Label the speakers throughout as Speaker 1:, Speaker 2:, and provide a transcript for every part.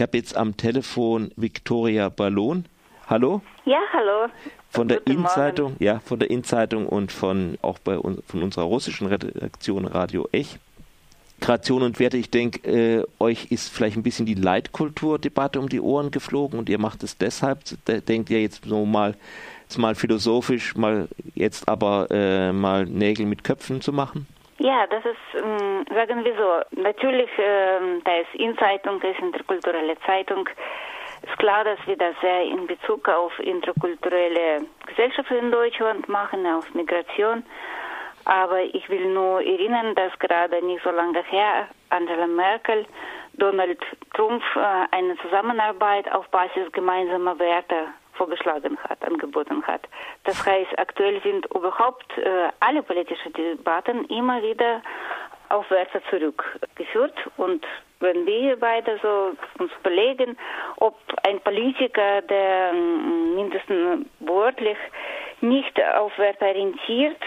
Speaker 1: Ich habe jetzt am Telefon Viktoria Ballon. Hallo?
Speaker 2: Ja, hallo.
Speaker 1: Von der
Speaker 2: Guten
Speaker 1: Innenzeitung, ja, von der Innenzeitung und von auch bei uns, von unserer russischen Redaktion Radio Ech. Kreation und Werte, ich denke, äh, euch ist vielleicht ein bisschen die Leitkulturdebatte um die Ohren geflogen und ihr macht es deshalb, denkt ihr jetzt so mal, jetzt mal philosophisch, mal jetzt aber äh, mal Nägel mit Köpfen zu machen?
Speaker 2: Ja, das ist, ähm, sagen wir so, natürlich, äh, da ist In-Zeitung, ist interkulturelle Zeitung. Ist klar, dass wir das sehr in Bezug auf interkulturelle Gesellschaft in Deutschland machen, auf Migration. Aber ich will nur erinnern, dass gerade nicht so lange her Angela Merkel Donald Trump äh, eine Zusammenarbeit auf Basis gemeinsamer Werte vorgeschlagen hat, angeboten hat. Das heißt, aktuell sind überhaupt äh, alle politischen Debatten immer wieder auf Werte zurückgeführt und wenn wir beide so uns überlegen, ob ein Politiker, der mm, mindestens wörtlich nicht auf Werte orientiert,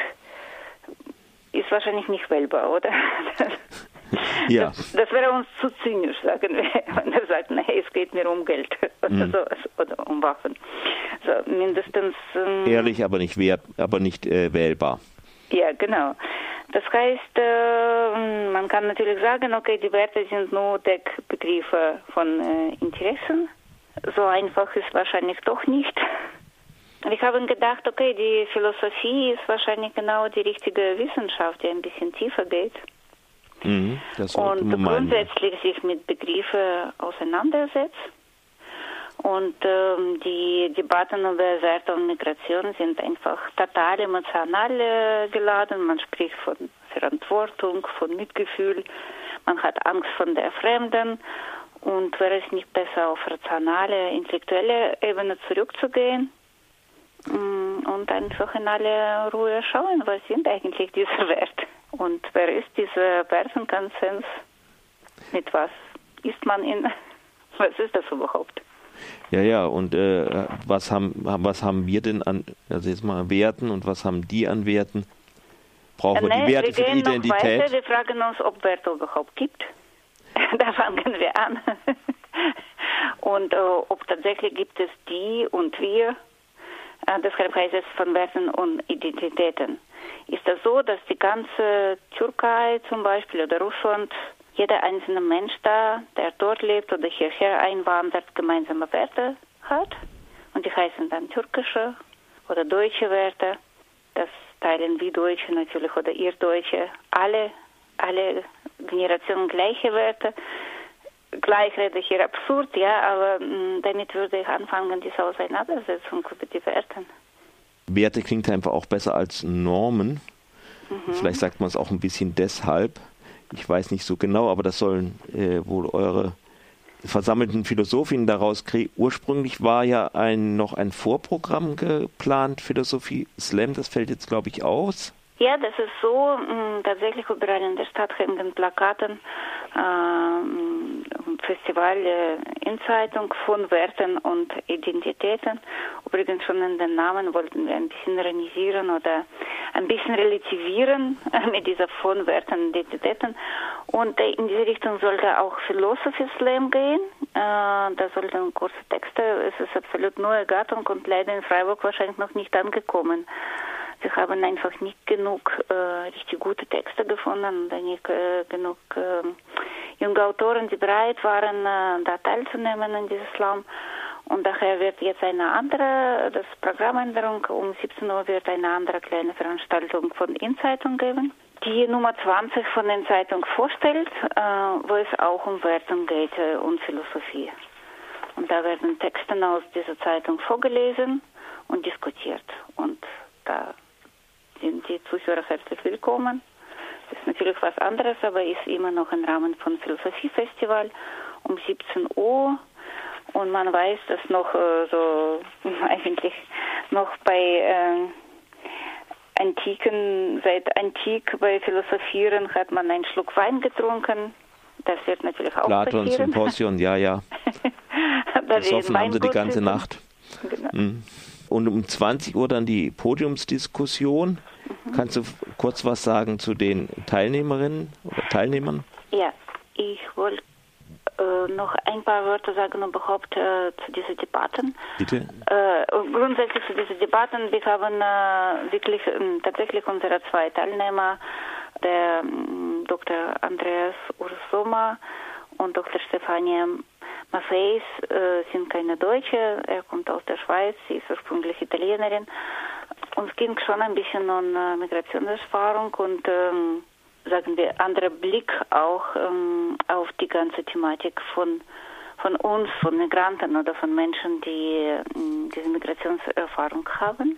Speaker 2: ist wahrscheinlich nicht wählbar, oder?
Speaker 1: Ja.
Speaker 2: Das, das, wäre uns zu zynisch, sagen wir, wenn er sagt, nee, es geht mir um Geld oder, mhm. so, oder um Waffen. So, mindestens.
Speaker 1: Ähm, Ehrlich, aber nicht wert, aber nicht äh, wählbar.
Speaker 2: Ja, genau. Das heißt, äh, man kann natürlich sagen, okay, die Werte sind nur Deckbegriffe von äh, Interessen. So einfach ist wahrscheinlich doch nicht. Wir haben gedacht, okay, die Philosophie ist wahrscheinlich genau die richtige Wissenschaft, die ein bisschen tiefer geht.
Speaker 1: Mhm,
Speaker 2: und grundsätzlich sich mit Begriffen auseinandersetzt. Und ähm, die Debatten über Werte und Migration sind einfach total emotional äh, geladen. Man spricht von Verantwortung, von Mitgefühl. Man hat Angst von der Fremden. Und wäre es nicht besser, auf rationale, intellektuelle Ebene zurückzugehen mm, und einfach in alle Ruhe schauen, was sind eigentlich diese Werte und wer ist dieser Wertenkonsens? Mit was ist man in? Was ist das überhaupt?
Speaker 1: Ja, ja, und äh, was, haben, was haben wir denn an, also jetzt mal Werten und was haben die an Werten? Brauchen wir die Werte
Speaker 2: wir
Speaker 1: für die Identität?
Speaker 2: Weiter, wir fragen uns, ob Werte überhaupt gibt. da fangen wir an. und äh, ob tatsächlich gibt es die und wir. Äh, deshalb heißt es von Werten und Identitäten. Ist das so, dass die ganze Türkei zum Beispiel oder Russland jeder einzelne Mensch da, der dort lebt oder hierher einwandert, gemeinsame Werte hat. Und die heißen dann türkische oder deutsche Werte. Das teilen wir Deutsche natürlich oder ihr Deutsche. Alle, alle Generationen gleiche Werte. Gleich rede ich hier absurd, ja, aber mh, mm, damit würde ich anfangen, diese Auseinandersetzung über die Werte.
Speaker 1: Werte klingt einfach auch besser als Normen. Mhm. Vielleicht sagt man es auch ein bisschen deshalb ich weiß nicht so genau, aber das sollen äh, wohl eure versammelten Philosophinnen daraus kriegen. Ursprünglich war ja ein, noch ein Vorprogramm geplant, Philosophie Slam, das fällt jetzt, glaube ich, aus.
Speaker 2: Ja, das ist so. Mh, tatsächlich überall in der Stadt hängen Plakaten, äh, Festival äh, in Zeitung von Werten und Identitäten. Übrigens schon in den Namen wollten wir ein bisschen renisieren oder ein bisschen relativieren mit dieser von Werten und Identitäten. Und äh, in diese Richtung sollte auch Philosophy Slam gehen. Äh, da sollten kurze Texte. Es ist absolut neue Gattung und leider in Freiburg wahrscheinlich noch nicht angekommen. Wir haben einfach nicht genug äh, richtig gute Texte gefunden nicht äh, genug äh, junge Autoren, die bereit waren, äh, da teilzunehmen in diesem Slam. Und daher wird jetzt eine andere, das Programmänderung, um 17 Uhr wird eine andere kleine Veranstaltung von InZeitung geben, die Nummer 20 von den Zeitung vorstellt, äh, wo es auch um Wertung geht äh, und Philosophie. Und da werden Texte aus dieser Zeitung vorgelesen und diskutiert. Und da sind die Zuhörer herzlich willkommen. Das ist natürlich was anderes, aber ist immer noch im Rahmen von Philosophiefestival um 17 Uhr. Und man weiß, dass noch äh, so eigentlich noch bei äh, Antiken, seit Antik bei Philosophieren hat man einen Schluck Wein getrunken. Das wird natürlich auch
Speaker 1: Platon,
Speaker 2: passieren.
Speaker 1: Symposion, ja, ja. Besoffen haben sie die ganze Nacht. Genau. Mhm. Und um 20 Uhr dann die Podiumsdiskussion. Kannst du kurz was sagen zu den Teilnehmerinnen oder Teilnehmern?
Speaker 2: Ja, ich wollte äh, noch ein paar Wörter sagen überhaupt äh, zu diesen Debatten.
Speaker 1: Bitte.
Speaker 2: Äh, grundsätzlich zu diesen Debatten. Wir haben äh, wirklich ähm, tatsächlich unsere zwei Teilnehmer, der ähm, Dr. Andreas Ursoma und Dr. Stefania Maffeis, äh, sind keine Deutsche. Er kommt aus der Schweiz, sie ist ursprünglich Italienerin. Uns ging schon ein bisschen um äh, Migrationserfahrung und ähm, sagen wir, anderer Blick auch ähm, auf die ganze Thematik von, von uns, von Migranten oder von Menschen, die äh, diese Migrationserfahrung haben.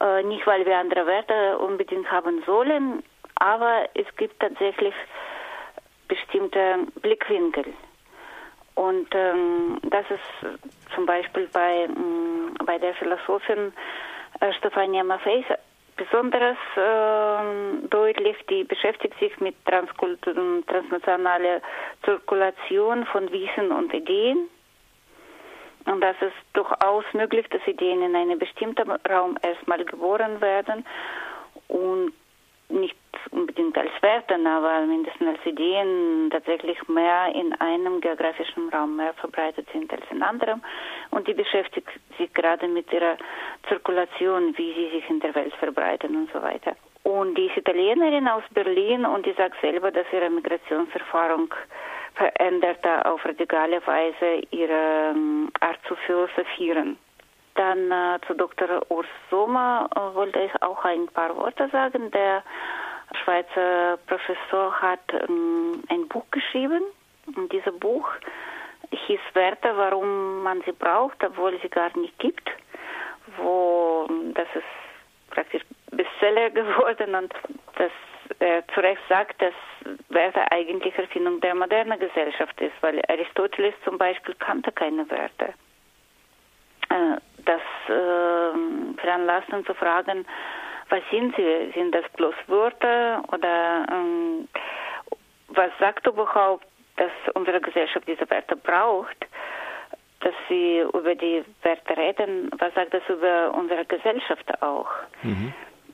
Speaker 2: Äh, nicht, weil wir andere Werte unbedingt haben sollen, aber es gibt tatsächlich bestimmte Blickwinkel. Und ähm, das ist zum Beispiel bei, ähm, bei der Philosophin Stefania Maffei besonders äh, deutlich, die beschäftigt sich mit transnationaler Zirkulation von Wissen und Ideen. Und das ist durchaus möglich, dass Ideen in einem bestimmten Raum erstmal geboren werden und nicht unbedingt als Werten, aber mindestens als Ideen tatsächlich mehr in einem geografischen Raum mehr verbreitet sind als in anderem. Und die beschäftigt sich gerade mit ihrer Zirkulation, wie sie sich in der Welt verbreiten und so weiter. Und die ist Italienerin aus Berlin und die sagt selber, dass ihre Migrationserfahrung veränderte auf radikale Weise ihre ähm, Art zu philosophieren. Dann äh, zu Dr. Urs Sommer äh, wollte ich auch ein paar Worte sagen. Der Schweizer Professor hat ähm, ein Buch geschrieben. Und dieses Buch hieß Werte, warum man sie braucht, obwohl sie gar nicht gibt. Wo das ist praktisch Bestseller geworden und das er zu Recht sagt, dass Werte eigentlich Erfindung der modernen Gesellschaft ist, weil Aristoteles zum Beispiel kannte keine Werte. Äh, das äh, veranlasst uns zu fragen, was sind sie? Sind das bloß Wörter oder ähm, was sagt überhaupt, dass unsere Gesellschaft diese Werte braucht? Dass sie über die Werte reden, was sagt das über unsere Gesellschaft auch? Mhm.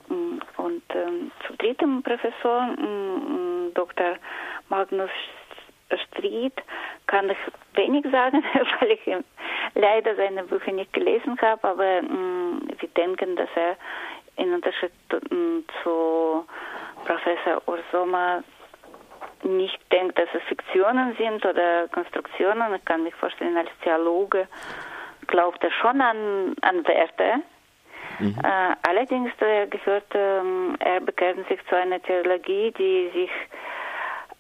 Speaker 2: Mm, und ähm, zu dritten Professor, ähm, Dr. Magnus Stried, kann ich wenig sagen, weil ich leider seine Bücher nicht gelesen habe, aber ähm, wir denken, dass er in Unterschied zu Professor Ursoma nicht denkt, dass es Fiktionen sind oder Konstruktionen. Ich kann mich vorstellen, als Theologe glaubt er schon an, an Werte. Mhm. Äh, allerdings er gehört, äh, er bekehrt sich zu einer Theologie, die sich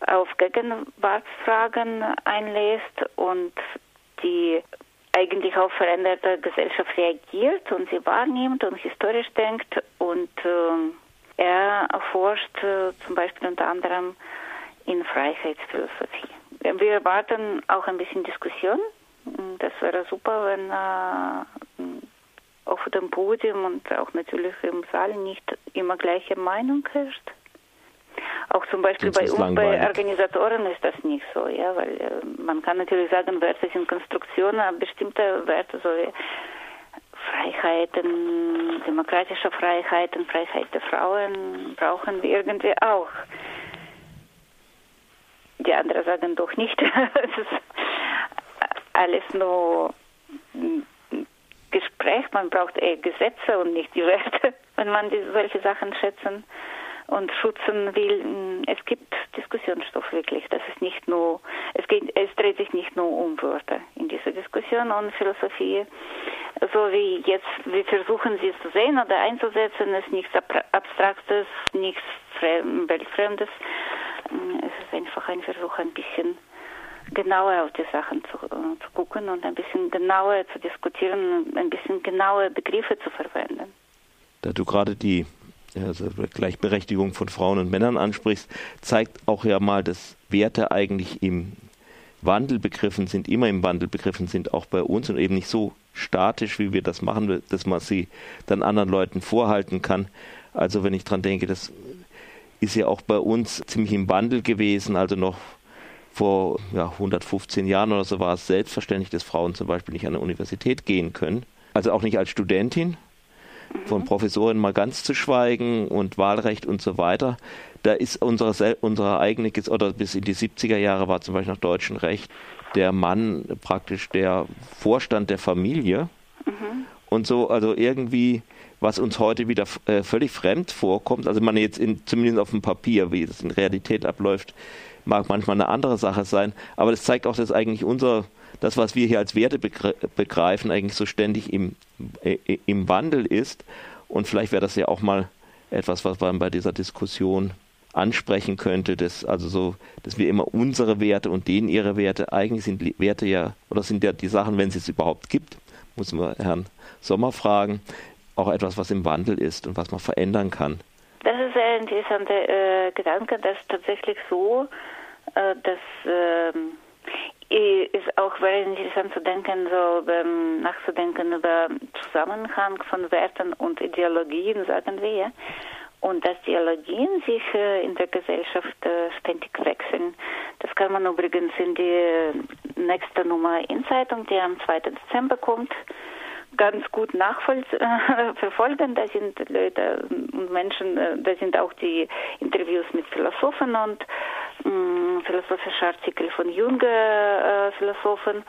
Speaker 2: auf Gegenwartsfragen einlässt und die eigentlich auf veränderte Gesellschaft reagiert und sie wahrnimmt und historisch denkt. Und äh, er erforscht äh, zum Beispiel unter anderem in Freiheitsphilosophie. Wir erwarten auch ein bisschen Diskussion. Das wäre super, wenn äh, auf dem Podium und auch natürlich im Saal nicht immer gleiche Meinung herrscht. Auch zum Beispiel bei uns, bei Organisatoren ist das nicht so, ja, weil äh, man kann natürlich sagen, Werte sind Konstruktionen, aber bestimmte Werte, so wie Freiheiten, demokratische Freiheiten, Freiheit der Frauen brauchen wir irgendwie auch. Die anderen sagen doch nicht. es ist alles nur Gespräch, man braucht eher Gesetze und nicht die Werte, wenn man die, solche Sachen schätzen und schützen will. Mm, es gibt Diskussionsstoff wirklich. Das ist nicht nur, es geht, es dreht sich nicht nur um Wörter in dieser Diskussion und Philosophie. So wie jetzt, wir versuchen sie zu sehen oder einzusetzen, ist nichts Abstraktes, nichts Weltfremdes. Mm, es ist einfach ein Versuch, ein bisschen genauer auf die Sachen zu, äh, zu gucken und ein bisschen genauer zu diskutieren, ein bisschen genaue Begriffe zu verwenden.
Speaker 1: Da du gerade die also Gleichberechtigung von Frauen und Männern ansprichst, zeigt auch ja mal, dass Werte eigentlich im Wandel begriffen sind, immer im Wandel begriffen sind, auch bei uns und eben nicht so statisch, wie wir das machen, dass man sie dann anderen Leuten vorhalten kann. Also wenn ich dran denke, das ist ja auch bei uns ziemlich im Wandel gewesen, also noch vor ja, 115 Jahren oder so war es selbstverständlich, dass Frauen zum Beispiel nicht an eine Universität gehen können. Also auch nicht als Studentin, von Professoren mal ganz zu schweigen und Wahlrecht und so weiter. Da ist unsere, unsere eigene, oder bis in die 70er Jahre war zum Beispiel nach deutschem Recht der Mann praktisch der Vorstand der Familie mhm. und so, also irgendwie, was uns heute wieder äh, völlig fremd vorkommt, also man jetzt in, zumindest auf dem Papier, wie es in Realität abläuft, mag manchmal eine andere Sache sein, aber das zeigt auch, dass eigentlich unser, das, was wir hier als Werte begreifen, eigentlich so ständig im, äh, im Wandel ist. Und vielleicht wäre das ja auch mal etwas, was man bei dieser Diskussion ansprechen könnte, dass also so, dass wir immer unsere Werte und denen ihre Werte, eigentlich sind Werte ja, oder sind ja die Sachen, wenn es es überhaupt gibt, muss man Herrn Sommer fragen, auch etwas, was im Wandel ist und was man verändern kann.
Speaker 2: Das ist ein interessanter äh, Gedanke, dass tatsächlich so, äh, dass äh, ist auch very interessant zu denken, so über, nachzudenken über Zusammenhang von Werten und Ideologien, sagen wir. Und dass Ideologien sich äh, in der Gesellschaft äh, ständig wechseln. Das kann man übrigens in die nächste Nummer in Zeitung, die am 2. Dezember kommt, ganz gut nachverfolgen. Da sind Leute und Menschen, äh, da sind auch die Interviews mit Philosophen und mh, philosophische Artikel von jungen äh, Philosophen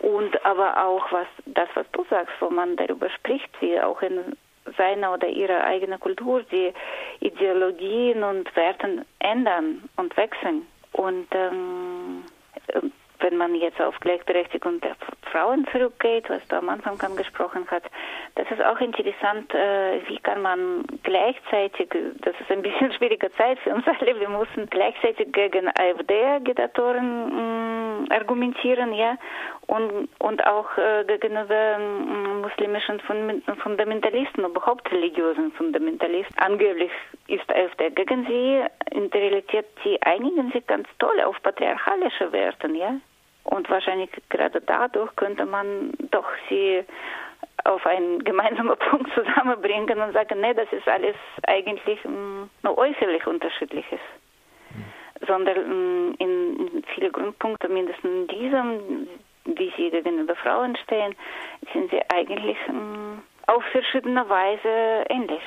Speaker 2: und aber auch was das, was du sagst, wo man darüber spricht, wie auch in seiner oder ihrer eigenen Kultur die Ideologien und Werten ändern und wechseln. Und ähm, wenn man jetzt auf Gleichberechtigung der Frauen zurückgeht, was du am Anfang angesprochen hast, das ist auch interessant, äh, wie kann man gleichzeitig, das ist ein bisschen schwierige Zeit für uns alle, wir müssen gleichzeitig gegen AfD-Agitatoren mm, argumentieren, ja, und, und auch äh, gegenüber mm, muslimischen Fundamentalisten, überhaupt religiösen Fundamentalisten. Angeblich ist AfD gegen sie, in der Realität, sie einigen sich ganz toll auf patriarchalische Werten, ja. Und wahrscheinlich gerade dadurch könnte man doch sie auf einen gemeinsamen Punkt zusammenbringen und sagen, nee, das ist alles eigentlich mm, nur äußerlich unterschiedliches. Mhm. Sondern mm, in, in vielen Grundpunkten, mindestens in diesem, wie sie gegenüber Frauen stehen, sind sie eigentlich mm, auf verschiedene Weise ähnlich.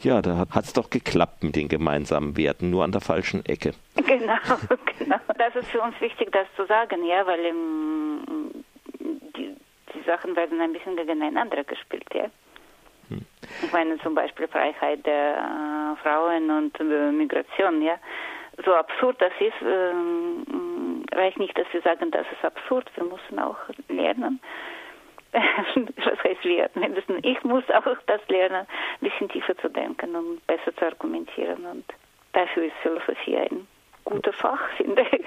Speaker 1: Ja, da hat es doch geklappt mit den gemeinsamen Werten, nur an der falschen Ecke.
Speaker 2: Genau, genau. Das ist für uns wichtig, das zu sagen, ja, weil ähm, die, die Sachen werden ein bisschen gegeneinander gespielt, ja. Hm. Ich meine zum Beispiel Freiheit der äh, Frauen und äh, Migration, ja. So absurd das ist, reicht nicht, dass wir sagen, das ist absurd. Wir müssen auch lernen, was heißt wir, ich muss auch das lernen, ein bisschen tiefer zu denken und besser zu argumentieren. Und dafür ist Philosophie ein guter Fach, finde ich.